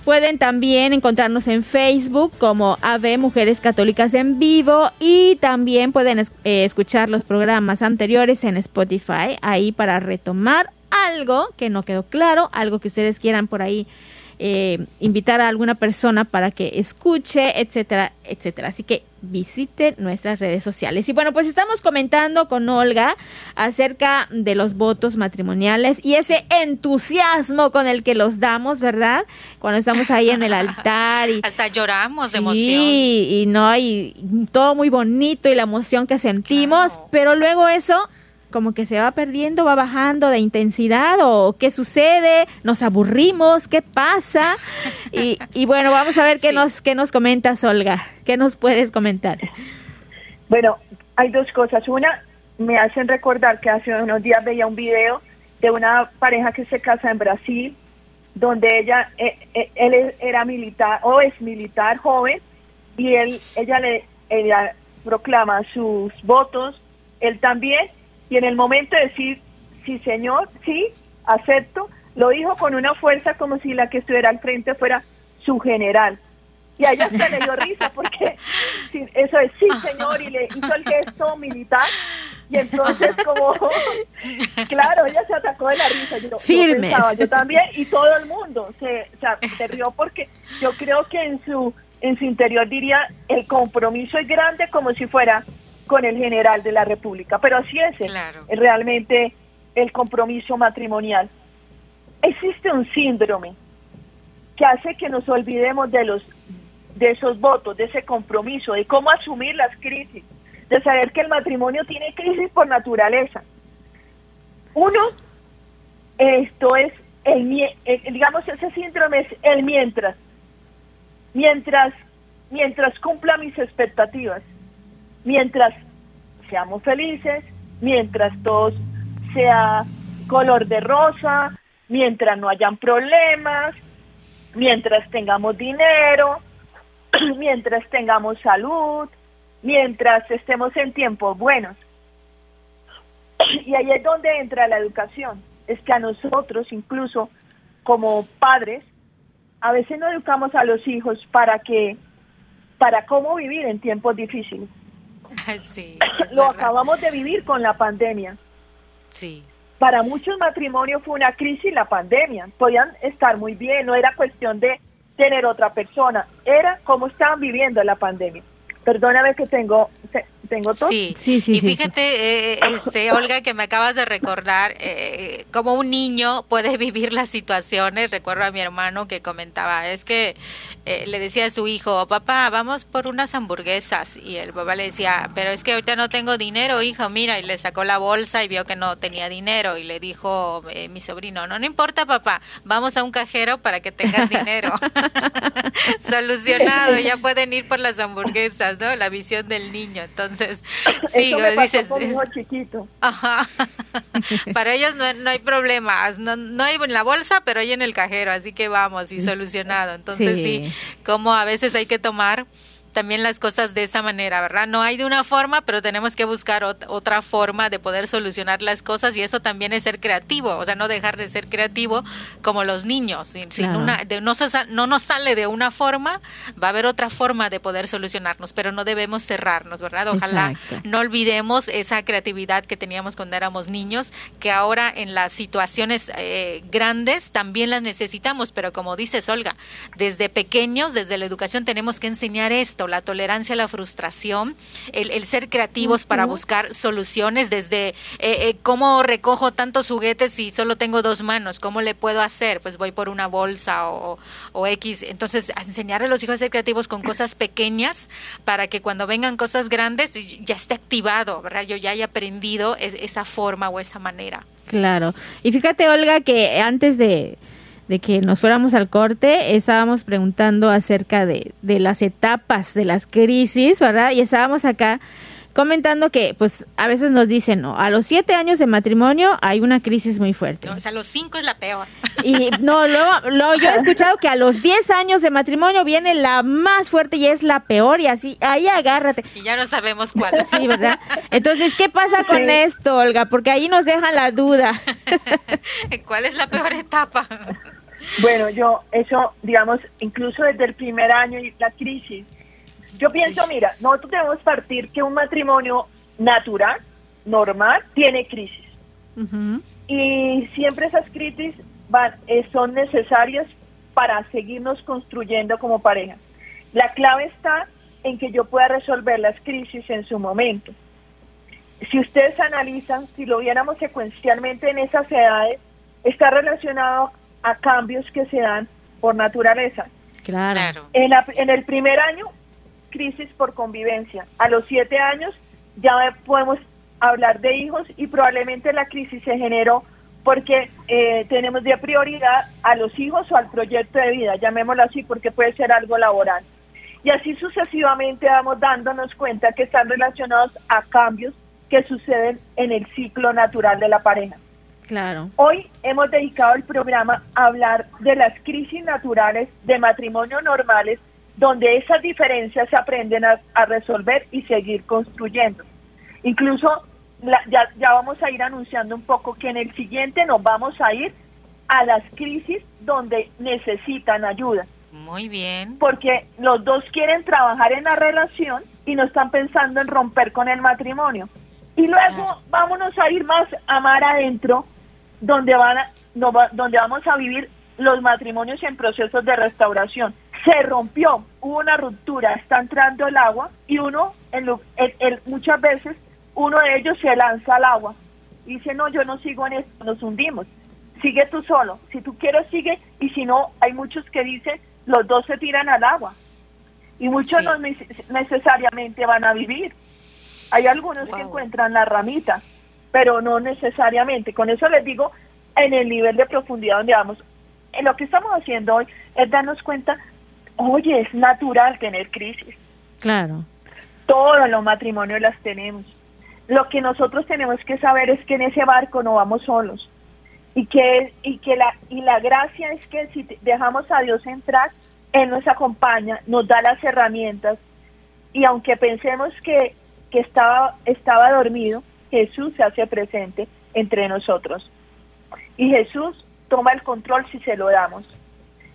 Pueden también encontrarnos en Facebook como AV Mujeres Católicas en Vivo y también pueden eh, escuchar los programas anteriores en Spotify, ahí para retomar algo que no quedó claro, algo que ustedes quieran por ahí eh, invitar a alguna persona para que escuche, etcétera, etcétera. Así que visite nuestras redes sociales. Y bueno, pues estamos comentando con Olga acerca de los votos matrimoniales y ese entusiasmo con el que los damos, ¿verdad? Cuando estamos ahí en el altar y hasta lloramos de sí, emoción. y no hay todo muy bonito y la emoción que sentimos, pero luego eso como que se va perdiendo, va bajando de intensidad o qué sucede, nos aburrimos, qué pasa. Y, y bueno, vamos a ver qué, nos, qué nos comentas, Olga, qué nos puedes comentar. Bueno, hay dos cosas. Una, me hacen recordar que hace unos días veía un video de una pareja que se casa en Brasil, donde ella, eh, eh, él era militar o es militar joven y él, ella le ella proclama sus votos, él también y en el momento de decir, sí señor, sí, acepto, lo dijo con una fuerza como si la que estuviera al frente fuera su general. Y a ella se le dio risa porque eso es sí señor y le hizo el gesto militar y entonces como claro ella se atacó de la risa yo, Firme. yo, también y todo el mundo se, se rió porque yo creo que en su en su interior diría el compromiso es grande como si fuera con el general de la República. Pero así es realmente el compromiso matrimonial. Existe un síndrome que hace que nos olvidemos de los de esos votos, de ese compromiso, de cómo asumir las crisis, de saber que el matrimonio tiene crisis por naturaleza. Uno, esto es el, digamos ese síndrome es el mientras, mientras mientras cumpla mis expectativas mientras seamos felices, mientras todos sea color de rosa, mientras no hayan problemas, mientras tengamos dinero, mientras tengamos salud, mientras estemos en tiempos buenos. Y ahí es donde entra la educación. Es que a nosotros, incluso como padres, a veces no educamos a los hijos para que, para cómo vivir en tiempos difíciles. Sí, Lo acabamos de vivir con la pandemia. Sí. Para muchos matrimonios fue una crisis la pandemia. Podían estar muy bien, no era cuestión de tener otra persona, era cómo estaban viviendo la pandemia. Perdóname que tengo tengo todo. Sí, sí, sí. Y fíjate, eh, este, Olga, que me acabas de recordar eh, cómo un niño puede vivir las situaciones. Recuerdo a mi hermano que comentaba, es que eh, le decía a su hijo, papá, vamos por unas hamburguesas. Y el papá le decía, pero es que ahorita no tengo dinero, hijo, mira. Y le sacó la bolsa y vio que no tenía dinero. Y le dijo eh, mi sobrino, no, no importa, papá, vamos a un cajero para que tengas dinero. Solucionado, ya pueden ir por las hamburguesas, ¿no? La visión del niño. Entonces, sí, dices... chiquito. Ajá. para ellos no, no hay problemas, no, no hay en la bolsa, pero hay en el cajero, así que vamos y solucionado. Entonces, sí como a veces hay que tomar también las cosas de esa manera, ¿verdad? No hay de una forma, pero tenemos que buscar otra forma de poder solucionar las cosas y eso también es ser creativo, o sea, no dejar de ser creativo como los niños. Sin, una, de, no, no nos sale de una forma, va a haber otra forma de poder solucionarnos, pero no debemos cerrarnos, ¿verdad? Ojalá no olvidemos esa creatividad que teníamos cuando éramos niños, que ahora en las situaciones eh, grandes también las necesitamos, pero como dices, Olga, desde pequeños, desde la educación tenemos que enseñar esto la tolerancia a la frustración, el, ser creativos para buscar soluciones desde eh, eh, cómo recojo tantos juguetes si solo tengo dos manos, cómo le puedo hacer, pues voy por una bolsa o, X. Entonces, enseñar a los hijos a ser creativos con cosas pequeñas para que cuando vengan cosas grandes ya esté activado, ¿verdad? Yo ya haya aprendido esa forma o esa manera. Claro. Y fíjate, Olga, que antes de, de que nos fuéramos al corte, estábamos preguntando acerca de, de las etapas de las crisis, ¿verdad? Y estábamos acá comentando que, pues, a veces nos dicen, no, a los siete años de matrimonio hay una crisis muy fuerte. No, o sea, a los cinco es la peor. Y no, luego, luego yo he escuchado que a los diez años de matrimonio viene la más fuerte y es la peor y así, ahí agárrate. Y ya no sabemos cuál. Sí, ¿verdad? Entonces, ¿qué pasa con esto, Olga? Porque ahí nos dejan la duda. ¿Cuál es la peor etapa? Bueno, yo, eso, digamos, incluso desde el primer año y la crisis, yo pienso, mira, nosotros debemos partir que un matrimonio natural, normal, tiene crisis. Y siempre esas crisis van, eh, son necesarias para seguirnos construyendo como pareja. La clave está en que yo pueda resolver las crisis en su momento. Si ustedes analizan, si lo viéramos secuencialmente en esas edades, está relacionado a cambios que se dan por naturaleza. Claro. En, la- en el primer año, crisis por convivencia. A los siete años ya podemos hablar de hijos y probablemente la crisis se generó porque eh, tenemos de prioridad a los hijos o al proyecto de vida, llamémoslo así, porque puede ser algo laboral. Y así sucesivamente vamos dándonos cuenta que están relacionados a cambios que suceden en el ciclo natural de la pareja. Claro. Hoy hemos dedicado el programa a hablar de las crisis naturales de matrimonio normales, donde esas diferencias se aprenden a, a resolver y seguir construyendo. Incluso la- ya, ya vamos a ir anunciando un poco que en el siguiente nos vamos a ir a las crisis donde necesitan ayuda, Muy bien. porque los dos quieren trabajar en la relación y no están pensando en romper con el matrimonio. Y luego vámonos a ir más a mar adentro, donde van a- no va- donde vamos a vivir los matrimonios en procesos de restauración. Se rompió, hubo una ruptura, está entrando el agua y uno, en lo- el- el- muchas veces, uno de ellos se lanza al agua y dice, no, yo no sigo en esto, nos hundimos. Sigue tú solo, si tú quieres sigue y si no, hay muchos que dicen, los dos se tiran al agua y muchos Sí. no neces- necesariamente van a vivir. Hay algunos que encuentran la ramita, pero no necesariamente. Con eso les digo, en el nivel de profundidad donde vamos. En lo que estamos haciendo hoy es darnos cuenta, oye, es natural tener crisis. Claro. Todos los matrimonios las tenemos. Lo que nosotros tenemos que saber es que en ese barco no vamos solos. Y que, y que la, y la gracia es que si dejamos a Dios entrar, Él nos acompaña, nos da las herramientas. Y aunque pensemos que, que estaba, estaba dormido, Jesús se hace presente entre nosotros. Y Jesús toma el control si se lo damos.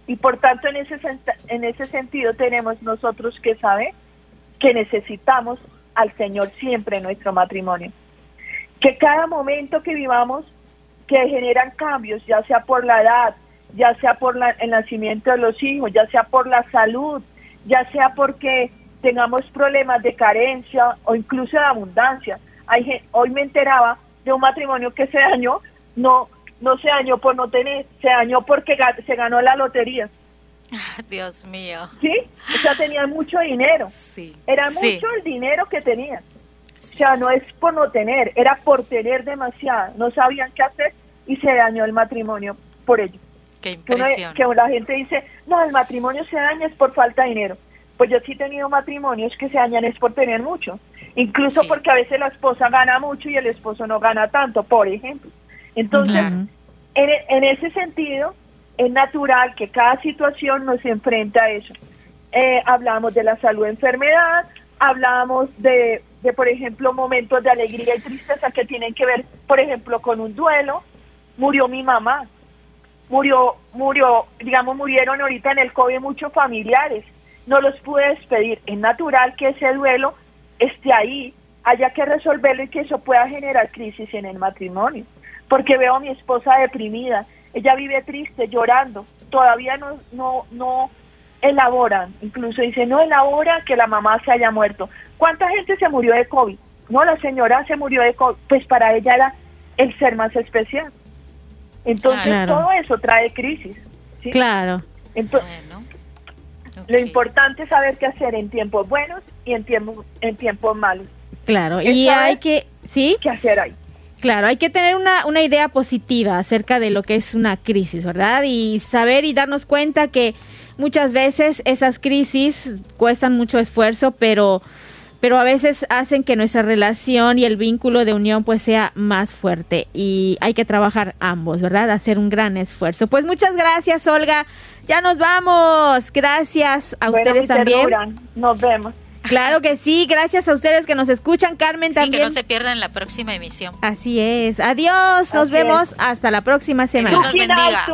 Y por tanto, en ese, en ese sentido tenemos nosotros que saber que necesitamos al Señor siempre en nuestro matrimonio. Que cada momento que vivamos, que generan cambios, ya sea por la edad, ya sea por la- el nacimiento de los hijos, ya sea por la salud, ya sea porque tengamos problemas de carencia o incluso de abundancia. Hay, hoy me enteraba de un matrimonio que se dañó, no, no se dañó por no tener, se dañó porque se ganó la lotería. Dios mío. ¿Sí? O sea, tenían mucho dinero. Sí. Era Sí. mucho el dinero que tenían. Sí, O sea, sí. no es por no tener, era por tener demasiado. No sabían qué hacer y se dañó el matrimonio por ello. Qué Que, uno- impresión. que la gente dice, no, el matrimonio se daña es por falta de dinero. Pues yo sí he tenido matrimonios que se dañan es por tener mucho. Incluso Sí. porque a veces la esposa gana mucho y el esposo no gana tanto, por ejemplo. Entonces, Claro. en, e- en ese sentido, es natural que cada situación nos enfrenta a eso. Eh, hablamos de la salud enfermedad, hablamos de, de, por ejemplo, momentos de alegría y tristeza que tienen que ver, por ejemplo, con un duelo. Murió mi mamá, murió, murió, digamos, murieron ahorita en el COVID muchos familiares. No los pude despedir. Es natural que ese duelo esté ahí, haya que resolverlo y que eso pueda generar crisis en el matrimonio. Porque veo a mi esposa deprimida, ella vive triste, llorando, todavía no, no, no elaboran, incluso dice, no elabora que la mamá se haya muerto. ¿Cuánta gente se murió de COVID? No, la señora se murió de COVID, pues para ella era el ser más especial. Entonces Claro. todo eso trae crisis. ¿sí? Claro. Entonces. Lo importante es saber qué hacer en tiempos buenos y en tiempos, en tiempos malos. Claro. Y hay que, ¿sí? ¿Qué hacer ahí? Claro, hay que tener una, una idea positiva acerca de lo que es una crisis, ¿verdad? Y saber y darnos cuenta que muchas veces esas crisis cuestan mucho esfuerzo, pero pero a veces hacen que nuestra relación y el vínculo de unión pues sea más fuerte y hay que trabajar ambos, ¿verdad? Hacer un gran esfuerzo. Pues muchas gracias, Olga. Ya nos vamos. Gracias a ustedes también. Nos vemos. Claro que sí, gracias a ustedes que nos escuchan, Carmen también. Sí, que no se pierdan la próxima emisión. Así es. Adiós, nos vemos hasta la próxima semana. Dios bendiga.